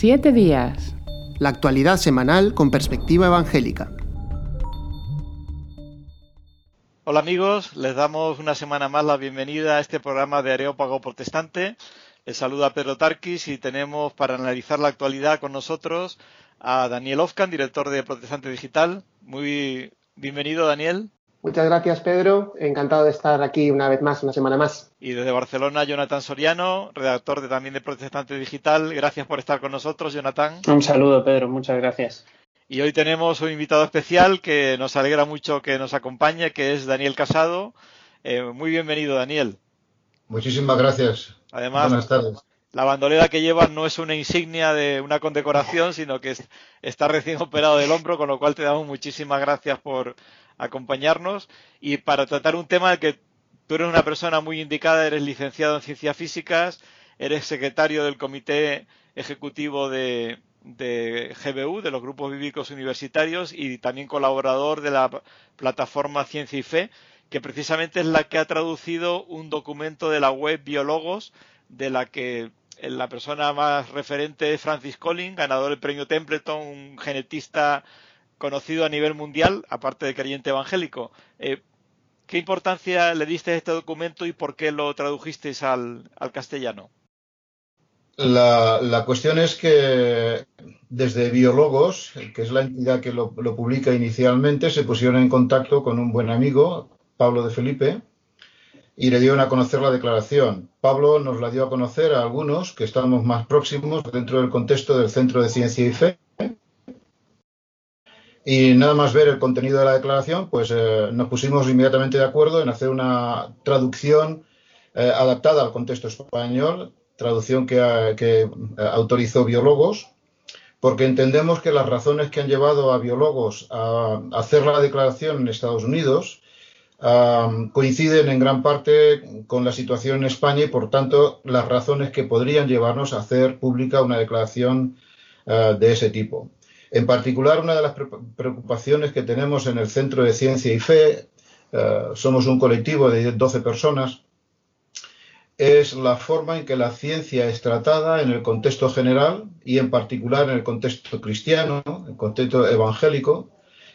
Siete días. La actualidad semanal con perspectiva evangélica. Hola amigos, les damos una semana más la bienvenida a este programa de Areópago Protestante. Les saluda Pedro Tarquis y tenemos para analizar la actualidad con nosotros a Daniel Ofcan, director de Protestante Digital. Muy bienvenido, Daniel. Muchas gracias, Pedro. Encantado de estar aquí una vez más, una semana más. Y desde Barcelona, Jonathan Soriano, redactor de, también de Protestante Digital. Gracias por estar con nosotros, Jonathan. Un saludo, Pedro. Muchas gracias. Y hoy tenemos un invitado especial que nos alegra mucho que nos acompañe, que es Daniel Casado. Eh, muy bienvenido, Daniel. Muchísimas gracias. Además, Buenas tardes. La bandolera que lleva no es una insignia de una condecoración, sino que está recién operado del hombro, con lo cual te damos muchísimas gracias por acompañarnos. Y para tratar un tema que tú eres una persona muy indicada, eres licenciado en ciencias físicas, eres secretario del comité ejecutivo de, de GBU, de los grupos bíblicos universitarios, y también colaborador de la plataforma Ciencia y Fe, que precisamente es la que ha traducido un documento de la web Biólogos, de la que la persona más referente es Francis Collins, ganador del premio Templeton, un genetista conocido a nivel mundial, aparte de creyente evangélico. Eh, ¿Qué importancia le diste a este documento y por qué lo tradujisteis al, castellano? La, cuestión es que desde Biólogos, que es la entidad que lo, lo, publica inicialmente, se pusieron en contacto con un buen amigo, Pablo de Felipe, y le dieron a conocer la declaración. Pablo nos la dio a conocer a algunos que estamos más próximos dentro del contexto del Centro de Ciencia y Fe. Y nada más ver el contenido de la declaración, pues eh, nos pusimos inmediatamente de acuerdo en hacer una traducción eh, adaptada al contexto español, traducción que, que autorizó Biólogos, porque entendemos que las razones que han llevado a Biólogos a hacer la declaración en Estados Unidos coinciden en gran parte con la situación en España y, por tanto, las razones que podrían llevarnos a hacer pública una declaración ah, de ese tipo. En particular, una de las preocupaciones que tenemos en el Centro de Ciencia y Fe, ah, somos un colectivo de 12 personas, es la forma en que la ciencia es tratada en el contexto general y en particular en el contexto cristiano, en el contexto evangélico,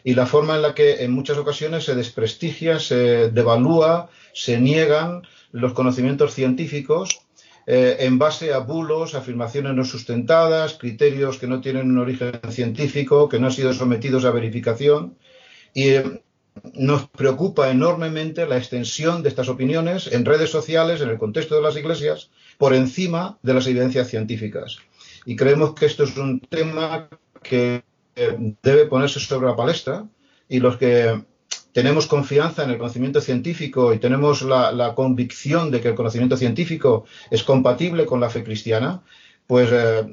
y la forma en la que en muchas ocasiones se desprestigia, se devalúa, se niegan los conocimientos científicos eh, en base a bulos, afirmaciones no sustentadas, criterios que no tienen un origen científico, que no han sido sometidos a verificación. Y eh, nos preocupa enormemente la extensión de estas opiniones en redes sociales, en el contexto de las iglesias, por encima de las evidencias científicas. Y creemos que esto es un tema que debe ponerse sobre la palestra y los que tenemos confianza en el conocimiento científico y tenemos la, convicción de que el conocimiento científico es compatible con la fe cristiana, pues eh,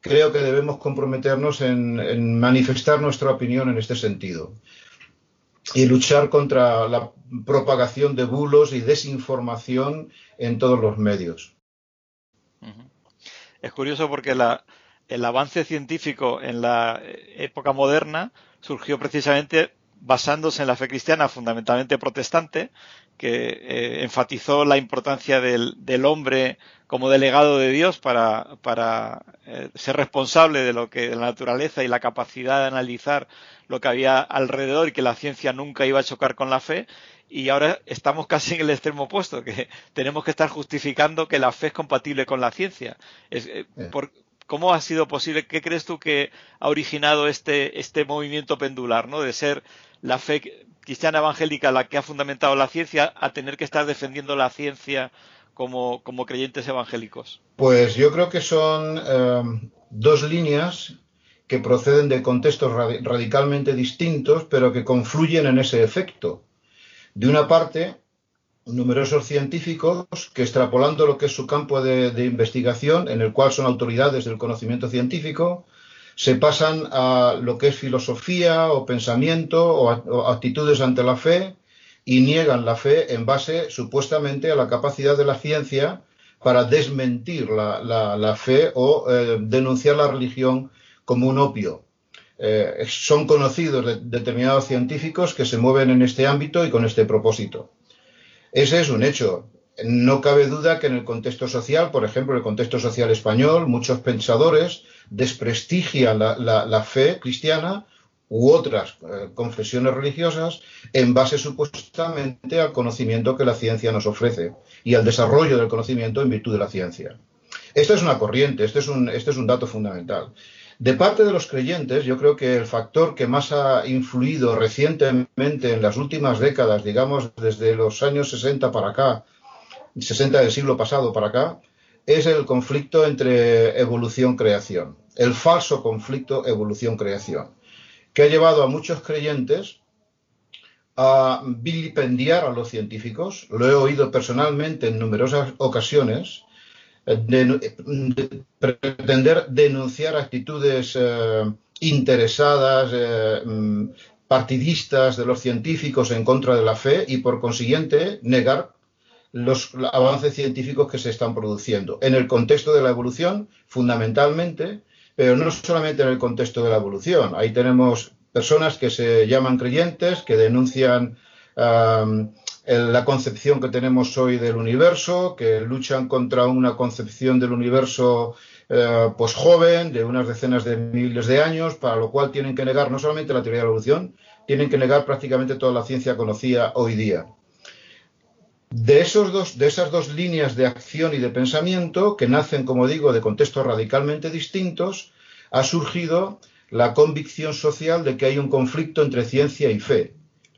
creo que debemos comprometernos en, manifestar nuestra opinión en este sentido y luchar contra la propagación de bulos y desinformación en todos los medios. Es curioso porque la, el avance científico en la época moderna surgió precisamente basándose en la fe cristiana fundamentalmente protestante, que eh, enfatizó la importancia del, hombre como delegado de Dios para, para eh, ser responsable de lo que de la naturaleza y la capacidad de analizar lo que había alrededor y que la ciencia nunca iba a chocar con la fe. Y ahora estamos casi en el extremo opuesto, que tenemos que estar justificando que la fe es compatible con la ciencia. Es, eh, por, ¿Cómo ha sido posible? ¿Qué crees tú que ha originado este, este movimiento pendular, ¿no? De ser la fe cristiana evangélica la que ha fundamentado la ciencia a tener que estar defendiendo la ciencia como, como creyentes evangélicos. Pues yo creo que son eh, dos líneas que proceden de contextos radicalmente distintos, pero que confluyen en ese efecto. De una parte, numerosos científicos que extrapolando lo que es su campo de, investigación, en el cual son autoridades del conocimiento científico, se pasan a lo que es filosofía o pensamiento o, actitudes ante la fe y niegan la fe en base supuestamente a la capacidad de la ciencia para desmentir la, fe o eh, denunciar la religión como un opio. Eh, son conocidos determinados científicos que se mueven en este ámbito y con este propósito. Ese es un hecho. no cabe duda que en el contexto social, por ejemplo, en el contexto social español, muchos pensadores desprestigian la, fe cristiana u otras eh, confesiones religiosas en base supuestamente al conocimiento que la ciencia nos ofrece y al desarrollo del conocimiento en virtud de la ciencia. Esta es una corriente, este es un, este es un dato fundamental. De parte de los creyentes, yo creo que el factor que más ha influido recientemente en las últimas décadas, digamos desde los años 60 para acá, 60 del siglo pasado para acá, es el conflicto entre evolución-creación, el falso conflicto evolución-creación, que ha llevado a muchos creyentes a vilipendiar a los científicos, lo he oído personalmente en numerosas ocasiones, de, pretender denunciar actitudes eh, interesadas, eh, mm, partidistas de los científicos en contra de la fe y por consiguiente negar los avances científicos que se están produciendo en el contexto de la evolución, fundamentalmente, pero no solamente en el contexto de la evolución. Ahí tenemos personas que se llaman creyentes, que denuncian la concepción que tenemos hoy del universo, que luchan contra una concepción del universo eh, pues joven, de unas decenas de miles de años, para lo cual tienen que negar no solamente la teoría de la evolución, tienen que negar prácticamente toda la ciencia conocida hoy día. De, esos dos, de esas dos líneas de acción y de pensamiento, que nacen, como digo, de contextos radicalmente distintos, ha surgido la convicción social de que hay un conflicto entre ciencia y fe,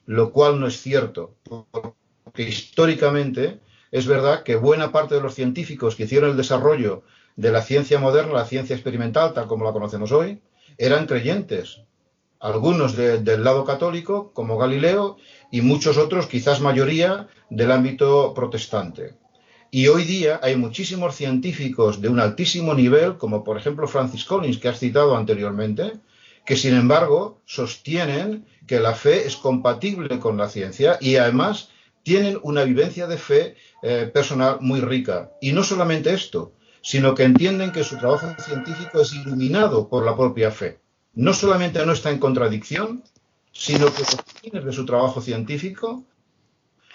lo cual no es cierto, porque históricamente es verdad que buena parte de los científicos que hicieron el desarrollo de la ciencia moderna, la ciencia experimental, tal como la conocemos hoy, eran creyentes, algunos del lado católico, como Galileo, y muchos otros, quizás mayoría, del ámbito protestante. Y hoy día hay muchísimos científicos de un altísimo nivel, como por ejemplo Francis Collins, que has citado anteriormente, que sin embargo sostienen que la fe es compatible con la ciencia y además tienen una vivencia de fe eh, personal muy rica. Y no solamente esto, sino que entienden que su trabajo científico es iluminado por la propia fe. No solamente no está en contradicción, sino que los fines de su trabajo científico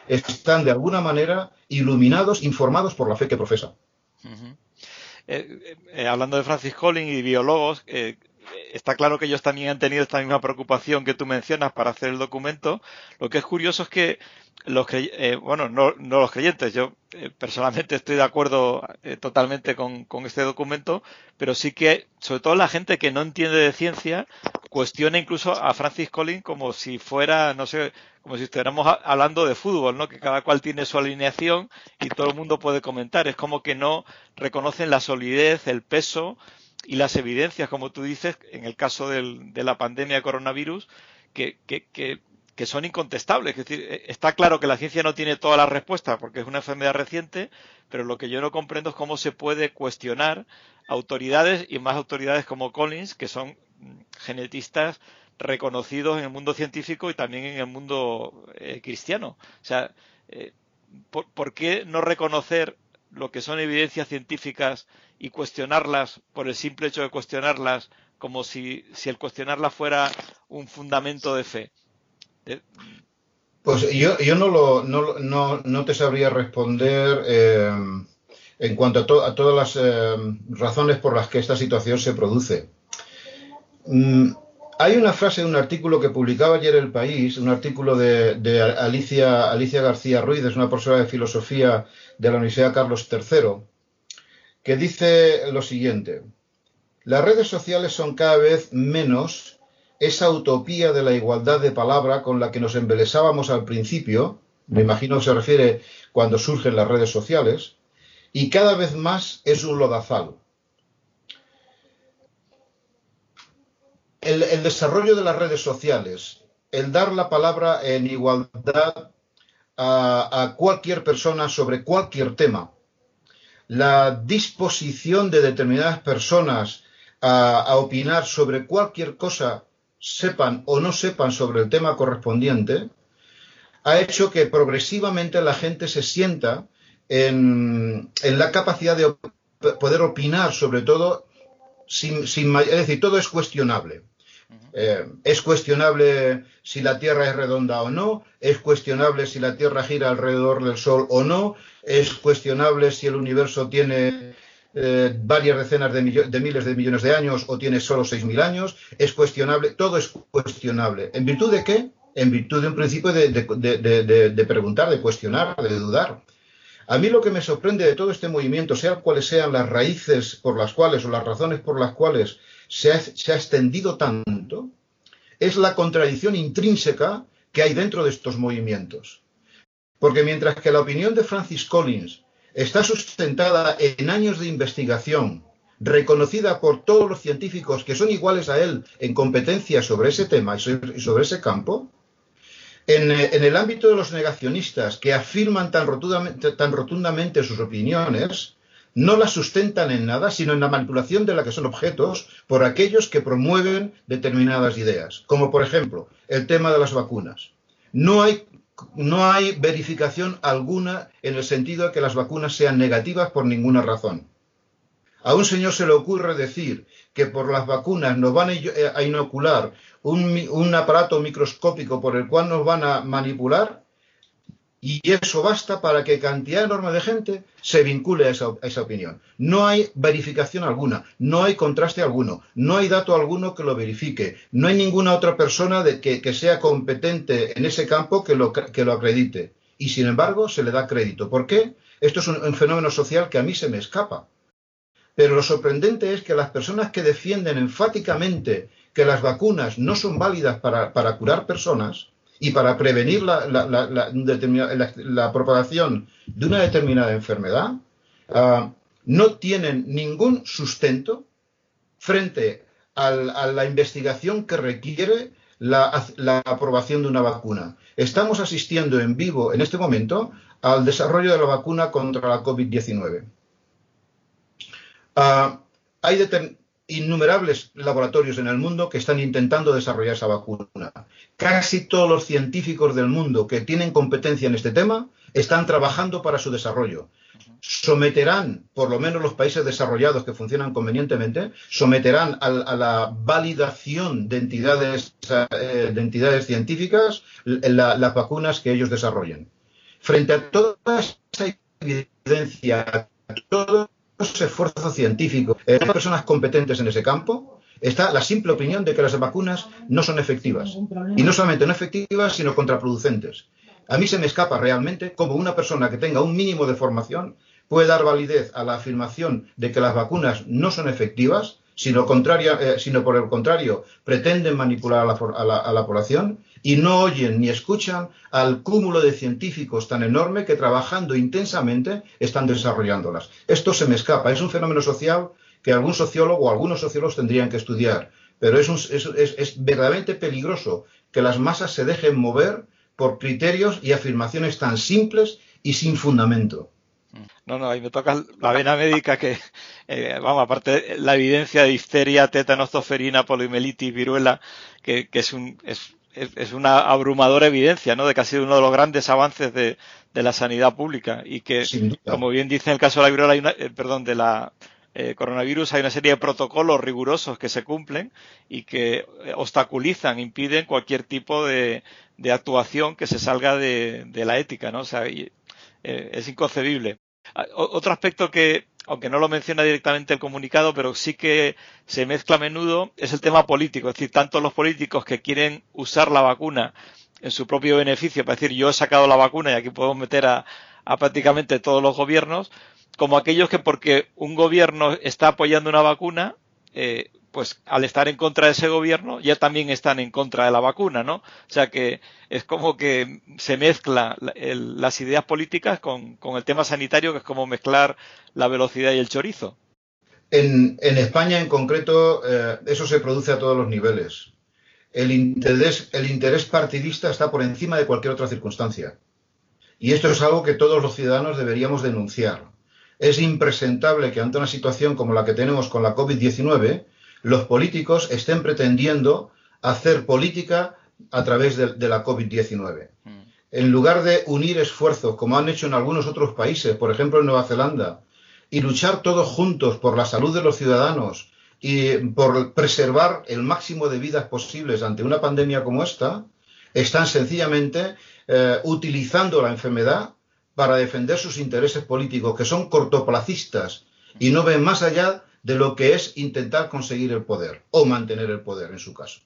están de alguna manera iluminados, informados por la fe que profesa. Eh, eh, hablando de Francis Collins y biólogos, está claro que ellos también han tenido esta misma preocupación que tú mencionas para hacer el documento. Lo que es curioso es que los eh, bueno, no, los creyentes, yo eh, personalmente estoy de acuerdo eh, totalmente con, con, este documento, pero sí que, sobre todo la gente que no entiende de ciencia, cuestiona incluso a Francis Collins como si fuera, no sé, como si estuviéramos hablando de fútbol, ¿no? Que cada cual tiene su alineación y todo el mundo puede comentar. Es como que no reconocen la solidez, el peso y las evidencias, como tú dices, en el caso del, de la pandemia de coronavirus, que, que, que son incontestables. Es decir, eh, está claro que la ciencia no tiene todas las respuestas porque es una enfermedad reciente, pero lo que yo no comprendo es cómo se puede cuestionar autoridades y más autoridades como Collins, que son mm, genetistas reconocidos en el mundo científico y también en el mundo eh, cristiano. O sea, eh, ¿por, qué no reconocer lo que son evidencias científicas y cuestionarlas por el simple hecho de cuestionarlas como si, si el cuestionarlas fuera un fundamento de fe? Pues yo, yo no, lo, no, no, te sabría responder eh, en cuanto a, todas las eh, razones por las que esta situación se produce. Mm, hay una frase de un artículo que publicaba ayer El País, un artículo de, Alicia, Alicia García Ruiz, es una profesora de filosofía de la Universidad Carlos III, que dice lo siguiente. Las redes sociales son cada vez menos esa utopía de la igualdad de palabra con la que nos embelesábamos al principio, me imagino que se refiere cuando surgen las redes sociales, y cada vez más es un lodazal. El, desarrollo de las redes sociales, el dar la palabra en igualdad a, cualquier persona sobre cualquier tema, la disposición de determinadas personas a opinar sobre cualquier cosa sepan o no sepan sobre el tema correspondiente, ha hecho que progresivamente la gente se sienta en, la capacidad de poder opinar sobre todo sin, es decir, todo es cuestionable. Eh, es cuestionable si la Tierra es redonda o no, es cuestionable si la Tierra gira alrededor del Sol o no, es cuestionable si el universo tiene eh, varias decenas de, miles de millones de años o tiene solo 6.000 años, es cuestionable, todo es cuestionable. ¿En virtud de qué? En virtud de un principio de, preguntar, de cuestionar, de dudar. A mí lo que me sorprende de todo este movimiento, sean cuales sean las raíces por las cuales o las razones por las cuales se ha extendido tanto, es la contradicción intrínseca que hay dentro de estos movimientos. Porque mientras que la opinión de Francis Collins está sustentada en años de investigación, reconocida por todos los científicos que son iguales a él en competencia sobre ese tema y sobre ese campo, en, el ámbito de los negacionistas que afirman tan rotundamente, tan rotundamente sus opiniones, no las sustentan en nada, sino en la manipulación de la que son objetos por aquellos que promueven determinadas ideas, como por ejemplo el tema de las vacunas. No hay no hay verificación alguna en el sentido de que las vacunas sean negativas por ninguna razón. A un señor se le ocurre decir que por las vacunas nos van a eh, inocular un, aparato microscópico por el cual nos van a manipular y eso basta para que cantidad enorme de gente se vincule a esa, opinión. No hay verificación alguna, no hay contraste alguno, no hay dato alguno que lo verifique, no hay ninguna otra persona de que, sea competente en ese campo que lo, que lo acredite. Y sin embargo se le da crédito. ¿Por qué? Esto es un, fenómeno social que a mí se me escapa. Pero lo sorprendente es que las personas que defienden enfáticamente que las vacunas no son válidas para curar personas, y para prevenir la, propagación de una determinada enfermedad, ah, no tienen ningún sustento frente a la investigación que requiere la, aprobación de una vacuna. Estamos asistiendo en vivo en este momento al desarrollo de la vacuna contra la COVID-19. Ah, hay innumerables laboratorios en el mundo que están intentando desarrollar esa vacuna. Casi todos los científicos del mundo que tienen competencia en este tema están trabajando para su desarrollo. Someterán, por lo menos los países desarrollados que funcionan convenientemente, someterán a, la validación de entidades, eh, de entidades científicas las vacunas que ellos desarrollen. Frente a toda esa evidencia, todo esfuerzo científico, eh, personas competentes en ese campo, está la simple opinión de que las vacunas no son efectivas. Y no solamente no efectivas, sino contraproducentes. A mí se me escapa realmente cómo una persona que tenga un mínimo de formación puede dar validez a la afirmación de que las vacunas no son efectivas, sino, eh, sino por el contrario pretenden manipular a la población y no oyen ni escuchan al cúmulo de científicos tan enorme que trabajando intensamente están desarrollándolas. Esto se me escapa, es un fenómeno social que algún sociólogo o algunos sociólogos tendrían que estudiar, pero es, es, verdaderamente peligroso que las masas se dejen mover por criterios y afirmaciones tan simples y sin fundamento. No, no, ahí me toca la vena médica que, eh, vamos, aparte la evidencia de histeria, tétanos, toferina, poliomielitis, viruela, que, que es, un, es es, una abrumadora evidencia, ¿no? De que ha sido uno de los grandes avances de, la sanidad pública y que, como bien dice en el caso de la viruela, eh, perdón, de la eh, coronavirus, hay una serie de protocolos rigurosos que se cumplen y que obstaculizan, impiden cualquier tipo de, actuación que se salga de, la ética, ¿no? O sea, es inconcebible. Ah, otro aspecto que, aunque no lo menciona directamente el comunicado, pero sí que se mezcla a menudo, es el tema político. Es decir, tanto los políticos que quieren usar la vacuna en su propio beneficio, para decir yo he sacado la vacuna y aquí podemos meter a, prácticamente todos los gobiernos, como aquellos que porque un gobierno está apoyando una vacuna, eh, pues al estar en contra de ese gobierno ya también están en contra de la vacuna, ¿no? O sea que es como que se mezcla las ideas políticas con, el tema sanitario, que es como mezclar la velocidad y el chorizo. En, España en concreto eh, eso se produce a todos los niveles. El interés, el interés partidista está por encima de cualquier otra circunstancia. Y esto es algo que todos los ciudadanos deberíamos denunciar. Es impresentable que ante una situación como la que tenemos con la COVID-19, los políticos estén pretendiendo hacer política a través de, la COVID-19. Mm. En lugar de unir esfuerzos, como han hecho en algunos otros países, por ejemplo en Nueva Zelanda, y luchar todos juntos por la salud de los ciudadanos y por preservar el máximo de vidas posibles ante una pandemia como esta, están sencillamente eh, utilizando la enfermedad para defender sus intereses políticos, que son cortoplacistas y no ven más allá de lo que es intentar conseguir el poder o mantener el poder en su caso.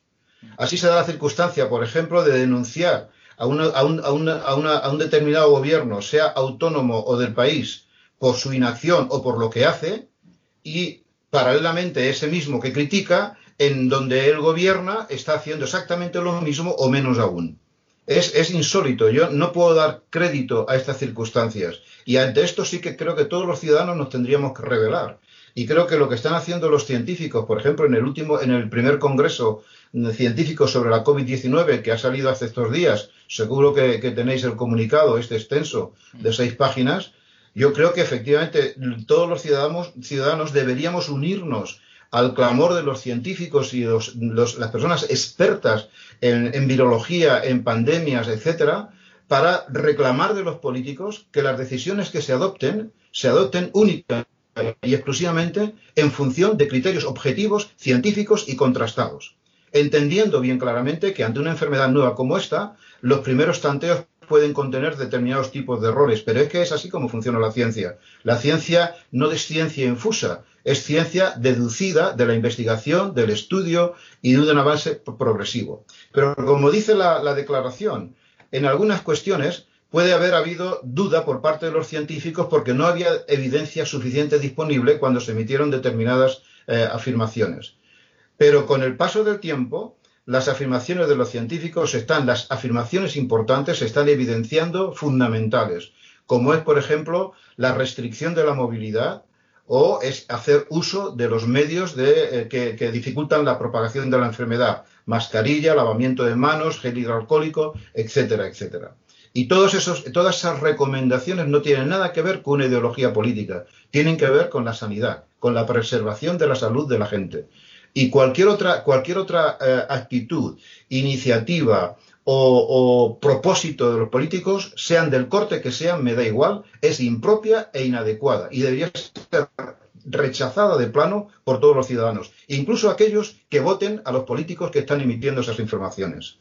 Así se da la circunstancia, por ejemplo, de denunciar a, un, determinado gobierno, sea autónomo o del país, por su inacción o por lo que hace, y paralelamente ese mismo que critica, en donde él gobierna, está haciendo exactamente lo mismo o menos aún. Es, es, insólito. Yo no puedo dar crédito a estas circunstancias. Y ante esto sí que creo que todos los ciudadanos nos tendríamos que revelar. Y creo que lo que están haciendo los científicos, por ejemplo, en el último, en el primer congreso científico sobre la COVID-19 que ha salido hace estos días, seguro que, tenéis el comunicado, este extenso, de seis páginas, yo creo que efectivamente todos los ciudadanos, ciudadanos deberíamos unirnos al clamor de los científicos y las personas expertas en, en, virología, en pandemias, etcétera, para reclamar de los políticos que las decisiones que se adopten se adopten únicamente y exclusivamente en función de criterios objetivos, científicos y contrastados entendiendo bien claramente que ante una enfermedad nueva como esta, los primeros tanteos pueden contener determinados tipos de errores, pero es que es así como funciona la ciencia. La ciencia no es ciencia infusa, es ciencia deducida de la investigación, del estudio y de un avance progresivo. Pero como dice la, declaración, en algunas cuestiones puede haber habido duda por parte de los científicos porque no había evidencia suficiente disponible cuando se emitieron determinadas eh, afirmaciones. Pero con el paso del tiempo, las afirmaciones de los científicos están, las afirmaciones importantes se están evidenciando fundamentales, como es, por ejemplo, la restricción de la movilidad o es hacer uso de los medios eh, que, dificultan la propagación de la enfermedad, mascarilla, lavamiento de manos, gel hidroalcohólico, etcétera, etcétera. Y todos esos, todas esas recomendaciones no tienen nada que ver con una ideología política, tienen que ver con la sanidad, con la preservación de la salud de la gente. Y cualquier otra, cualquier otra eh, actitud, iniciativa o, propósito de los políticos, sean del corte que sean, me da igual, es impropia e inadecuada y debería ser rechazada de plano por todos los ciudadanos, incluso aquellos que voten a los políticos que están emitiendo esas informaciones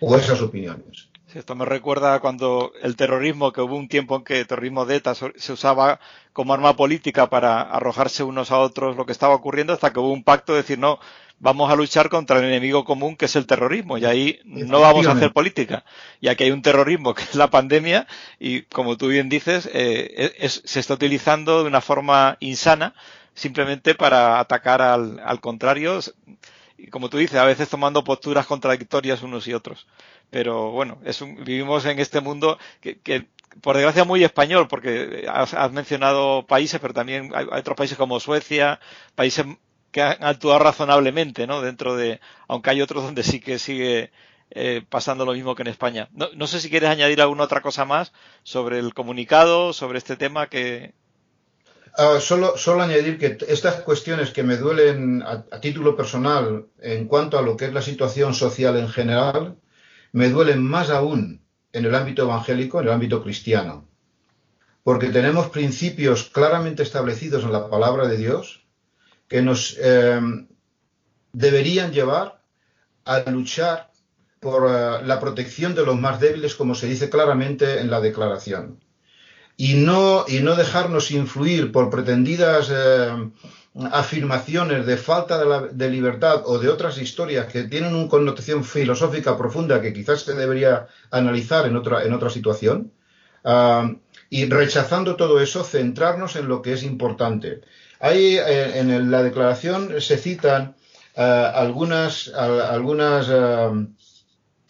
o esas opiniones. Esto me recuerda cuando el terrorismo, que hubo un tiempo en que el terrorismo de ETA se usaba como arma política para arrojarse unos a otros lo que estaba ocurriendo, hasta que hubo un pacto de decir, no, vamos a luchar contra el enemigo común que es el terrorismo y ahí no vamos a hacer política. Y aquí hay un terrorismo que es la pandemia y como tú bien dices, eh, se está utilizando de una forma insana simplemente para atacar al, al contrario y como tú dices, a veces tomando posturas contradictorias unos y otros. Pero bueno, es vivimos en este mundo que, por desgracia, muy español, porque has, mencionado países, pero también hay, otros países como Suecia, países que han actuado razonablemente, ¿no? Dentro de, aunque hay otros donde sí que sigue eh, pasando lo mismo que en España. No, no, sé si quieres añadir alguna otra cosa más sobre el comunicado, sobre este tema que, Ah, solo, añadir que estas cuestiones que me duelen a, título personal en cuanto a lo que es la situación social en general, me duelen más aún en el ámbito evangélico, en el ámbito cristiano. Porque tenemos principios claramente establecidos en la palabra de Dios que nos eh, deberían llevar a luchar por eh, la protección de los más débiles, como se dice claramente en la declaración y no, y no dejarnos influir por pretendidas eh, afirmaciones de falta de, libertad o de otras historias que tienen una connotación filosófica profunda que quizás se debería analizar en otra, en otra situación. Ah, y rechazando todo eso, centrarnos en lo que es importante. Ahí eh, en la declaración se citan eh, algunas, algunas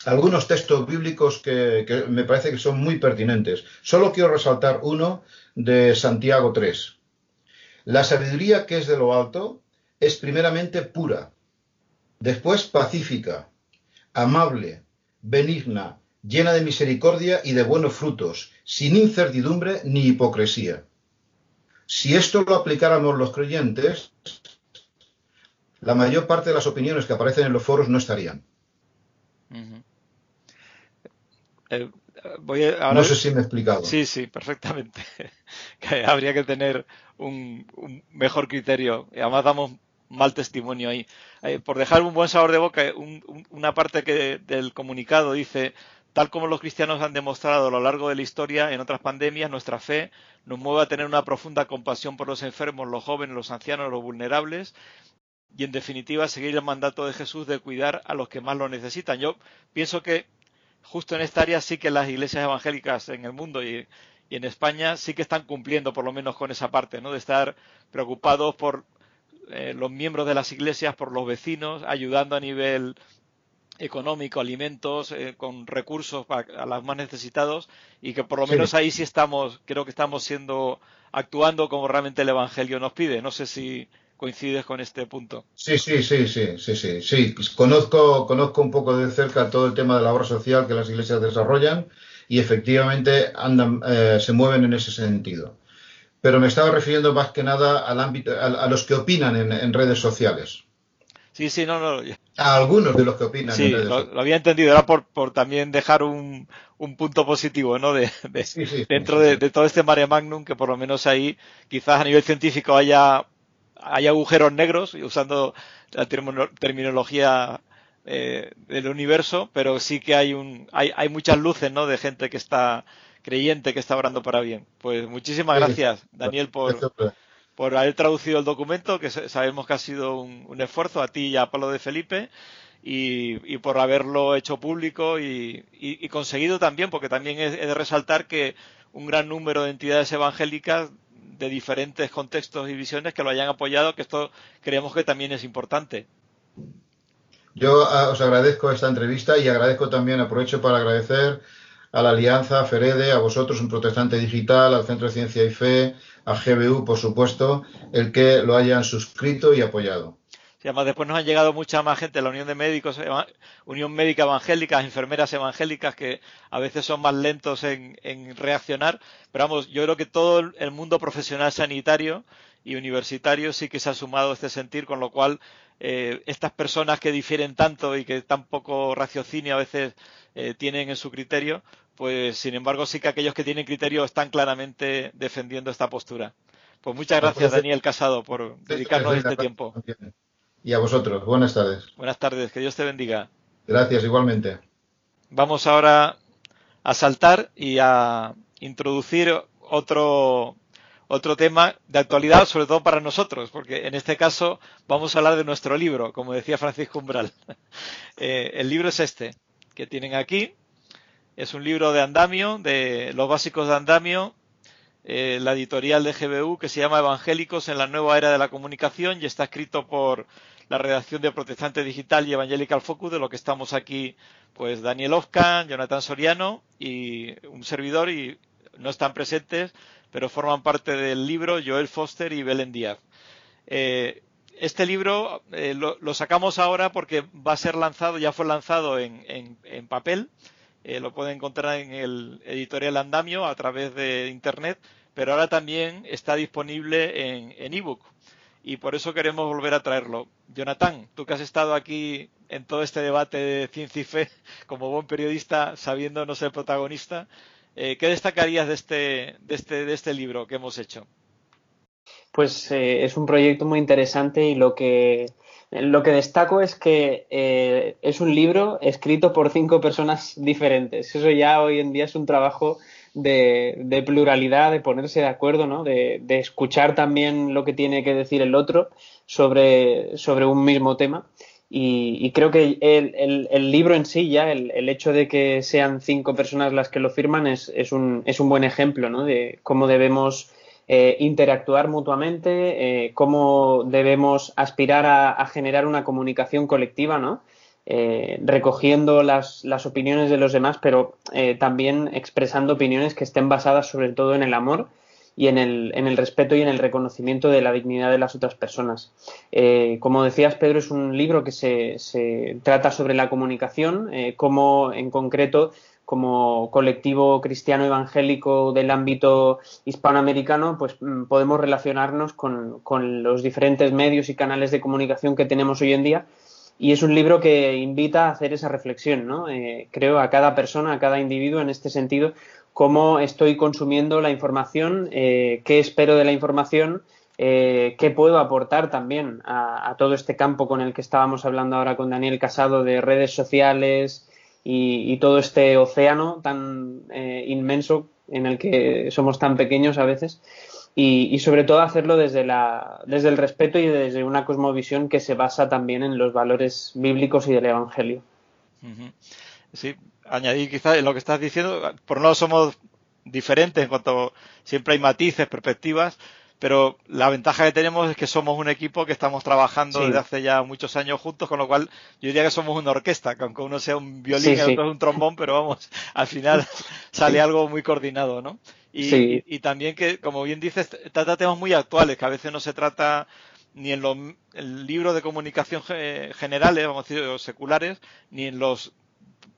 algunos textos bíblicos que, me parece que son muy pertinentes. Solo quiero resaltar uno de Santiago 3. La sabiduría que es de lo alto es primeramente pura, después pacífica, amable, benigna, llena de misericordia y de buenos frutos, sin incertidumbre ni hipocresía. Si esto lo aplicáramos los creyentes, la mayor parte de las opiniones que aparecen en los foros no estarían. Eh, no sé si me he explicado. Sí, sí, perfectamente. habría que tener un, mejor criterio. Y además damos mal testimonio ahí. Eh, por dejar un buen sabor de boca, una parte que, del comunicado dice, tal como los cristianos han demostrado a lo largo de la historia en otras pandemias, nuestra fe nos mueve a tener una profunda compasión por los enfermos, los jóvenes, los ancianos, los vulnerables y en definitiva seguir el mandato de Jesús de cuidar a los que más lo necesitan. Yo pienso que justo en esta área sí que las iglesias evangélicas en el mundo y, en España sí que están cumpliendo por lo menos con esa parte, ¿no? De estar preocupados por eh, los miembros de las iglesias, por los vecinos, ayudando a nivel económico, alimentos, eh, con recursos para, a los más necesitados y que por lo menos ahí sí estamos, creo que estamos siendo, actuando como realmente el Evangelio nos pide. No sé si coincides con este punto. Sí, sí, sí, sí, sí, sí, sí. Conozco, conozco un poco de cerca todo el tema de la obra social que las iglesias desarrollan y efectivamente andan, eh, se mueven en ese sentido. Pero me estaba refiriendo más que nada al ámbito, a, los que opinan en, redes sociales. Sí, sí, no, no. A algunos de los que opinan. Sí, lo, lo, había entendido. Era por, por también dejar un, un punto positivo, ¿no? De, dentro de, de, todo este mare magnum, que por lo menos ahí, quizás a nivel científico haya hay agujeros negros, usando la terminología eh, del universo, pero sí que hay, un, hay, hay muchas luces ¿no? de gente que está creyente, que está orando para bien. Pues muchísimas gracias, Daniel, por, por haber traducido el documento, que sabemos que ha sido un, esfuerzo a ti y a Pablo de Felipe. Y, por haberlo hecho público y, y, conseguido también, porque también es, de resaltar que un gran número de entidades evangélicas de diferentes contextos y visiones que lo hayan apoyado, que esto creemos que también es importante. Yo ah, os agradezco esta entrevista y agradezco también, aprovecho para agradecer a la Alianza, a a vosotros, un protestante digital, al Centro de Ciencia y Fe, a GBU, por supuesto, el que lo hayan suscrito y apoyado. Y además después nos han llegado mucha más gente, la Unión de Médicos, Unión Médica Evangélica, enfermeras evangélicas que a veces son más lentos en, reaccionar. Pero vamos, yo creo que todo el mundo profesional sanitario y universitario sí que se ha sumado a este sentir, con lo cual eh, estas personas que difieren tanto y que tan poco raciocinio a veces eh, tienen en su criterio, pues sin embargo sí que aquellos que tienen criterio están claramente defendiendo esta postura. Pues muchas gracias, Daniel Casado, por dedicarnos este tiempo. Y a vosotros, buenas tardes. Buenas tardes, que Dios te bendiga. Gracias, igualmente. Vamos ahora a saltar y a introducir otro, otro tema de actualidad, sobre todo para nosotros, porque en este caso vamos a hablar de nuestro libro, como decía Francisco Umbral. Eh, el libro es este, que tienen aquí. Es un libro de andamio, de los básicos de andamio, eh, la editorial de GBU, que se llama Evangélicos en la nueva era de la comunicación y está escrito por la redacción de Protestante Digital y Evangelical Focus, de lo que estamos aquí, pues Daniel Ofkan, Jonathan Soriano y un servidor, y no están presentes, pero forman parte del libro Joel Foster y Belén Díaz. Eh, este libro eh, lo, sacamos ahora porque va a ser lanzado, ya fue lanzado en, papel, eh, lo pueden encontrar en el editorial Andamio a través de Internet, pero ahora también está disponible en ebook y por eso queremos volver a traerlo. Jonathan, tú que has estado aquí en todo este debate de ciencia y fe como buen periodista, sabiendo no ser protagonista, eh, ¿qué destacarías de este, de, este, de este libro que hemos hecho? Pues eh, es un proyecto muy interesante y lo que, lo que destaco es que eh, es un libro escrito por cinco personas diferentes. Eso ya hoy en día es un trabajo de, pluralidad, de ponerse de acuerdo, ¿no? De, escuchar también lo que tiene que decir el otro sobre, sobre un mismo tema. Y, creo que el, el, libro en sí, ya, el, hecho de que sean cinco personas las que lo firman, es, es, un, es un buen ejemplo ¿no? de cómo debemos eh, interactuar mutuamente, eh, cómo debemos aspirar a, a, generar una comunicación colectiva, ¿no? Eh, recogiendo las, las, opiniones de los demás, pero eh, también expresando opiniones que estén basadas sobre todo en el amor y en el, en el respeto y en el reconocimiento de la dignidad de las otras personas. Eh, como decías, Pedro, es un libro que se, se trata sobre la comunicación, como en concreto como colectivo cristiano evangélico del ámbito hispanoamericano, pues mm, podemos relacionarnos con, con, los diferentes medios y canales de comunicación que tenemos hoy en día y es un libro que invita a hacer esa reflexión, ¿no? Eh, creo a cada persona, a cada individuo en este sentido, cómo estoy consumiendo la información, eh, qué espero de la información, eh, qué puedo aportar también a, todo este campo con el que estábamos hablando ahora con Daniel Casado de redes sociales y, todo este océano tan inmenso en el que somos tan pequeños a veces y, sobre todo hacerlo desde, la, desde el respeto y desde una cosmovisión que se basa también en los valores bíblicos y del Evangelio. Sí, añadir quizás en lo que estás diciendo, por no somos diferentes en cuanto siempre hay matices, perspectivas, pero la ventaja que tenemos es que somos un equipo que estamos trabajando desde hace ya muchos años juntos, con lo cual yo diría que somos una orquesta, que aunque uno sea un violín y otro es un trombón, pero vamos, al final sale algo muy coordinado, ¿no? Y, también que, como bien dices, trata temas muy actuales, que a veces no se trata ni en los libros de comunicación generales, vamos a decir, seculares, ni en los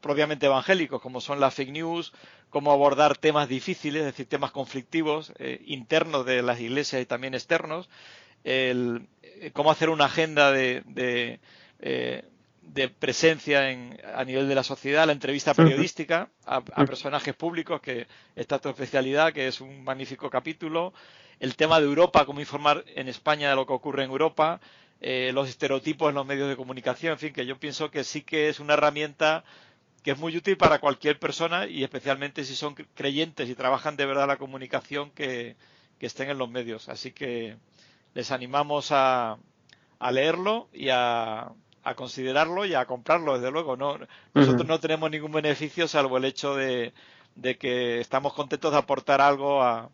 propiamente evangélicos, como son las fake news, cómo abordar temas difíciles, es decir, temas conflictivos, eh, internos de las iglesias y también externos, el, eh, cómo hacer una agenda de, de, eh, de presencia en, a nivel de la sociedad, la entrevista periodística a, personajes públicos, que esta es tu especialidad, que es un magnífico capítulo, el tema de Europa, cómo informar en España de lo que ocurre en Europa, los estereotipos en los medios de comunicación, en fin, que yo pienso que sí que es una herramienta que es muy útil para cualquier persona y especialmente si son creyentes y trabajan de verdad la comunicación que, estén en los medios. Así que les animamos a, leerlo y a, considerarlo y a comprarlo, desde luego. No, nosotros no tenemos ningún beneficio salvo el hecho de, que estamos contentos de aportar algo a,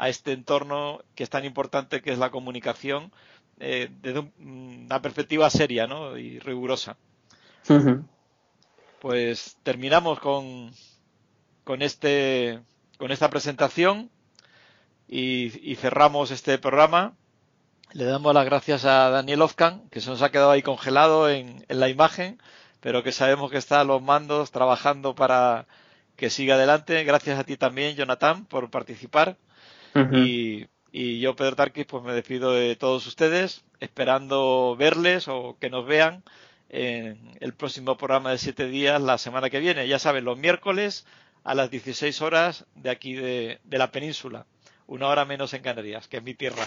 este entorno que es tan importante que es la comunicación eh, desde una perspectiva seria ¿no? y rigurosa pues terminamos con, con, este, con esta presentación y, cerramos este programa. Le damos las gracias a Daniel Ofkan, que se nos ha quedado ahí congelado en, en la imagen, pero que sabemos que está a los mandos trabajando para que siga adelante. Gracias a ti también, Jonathan, por participar. y, y, yo, Pedro Tarquis, pues me despido de todos ustedes, esperando verles o que nos vean en el próximo programa de siete días la semana que viene. Ya saben, los miércoles a las 16 horas de aquí de, de la península. Una hora menos en Canarias, que es mi tierra.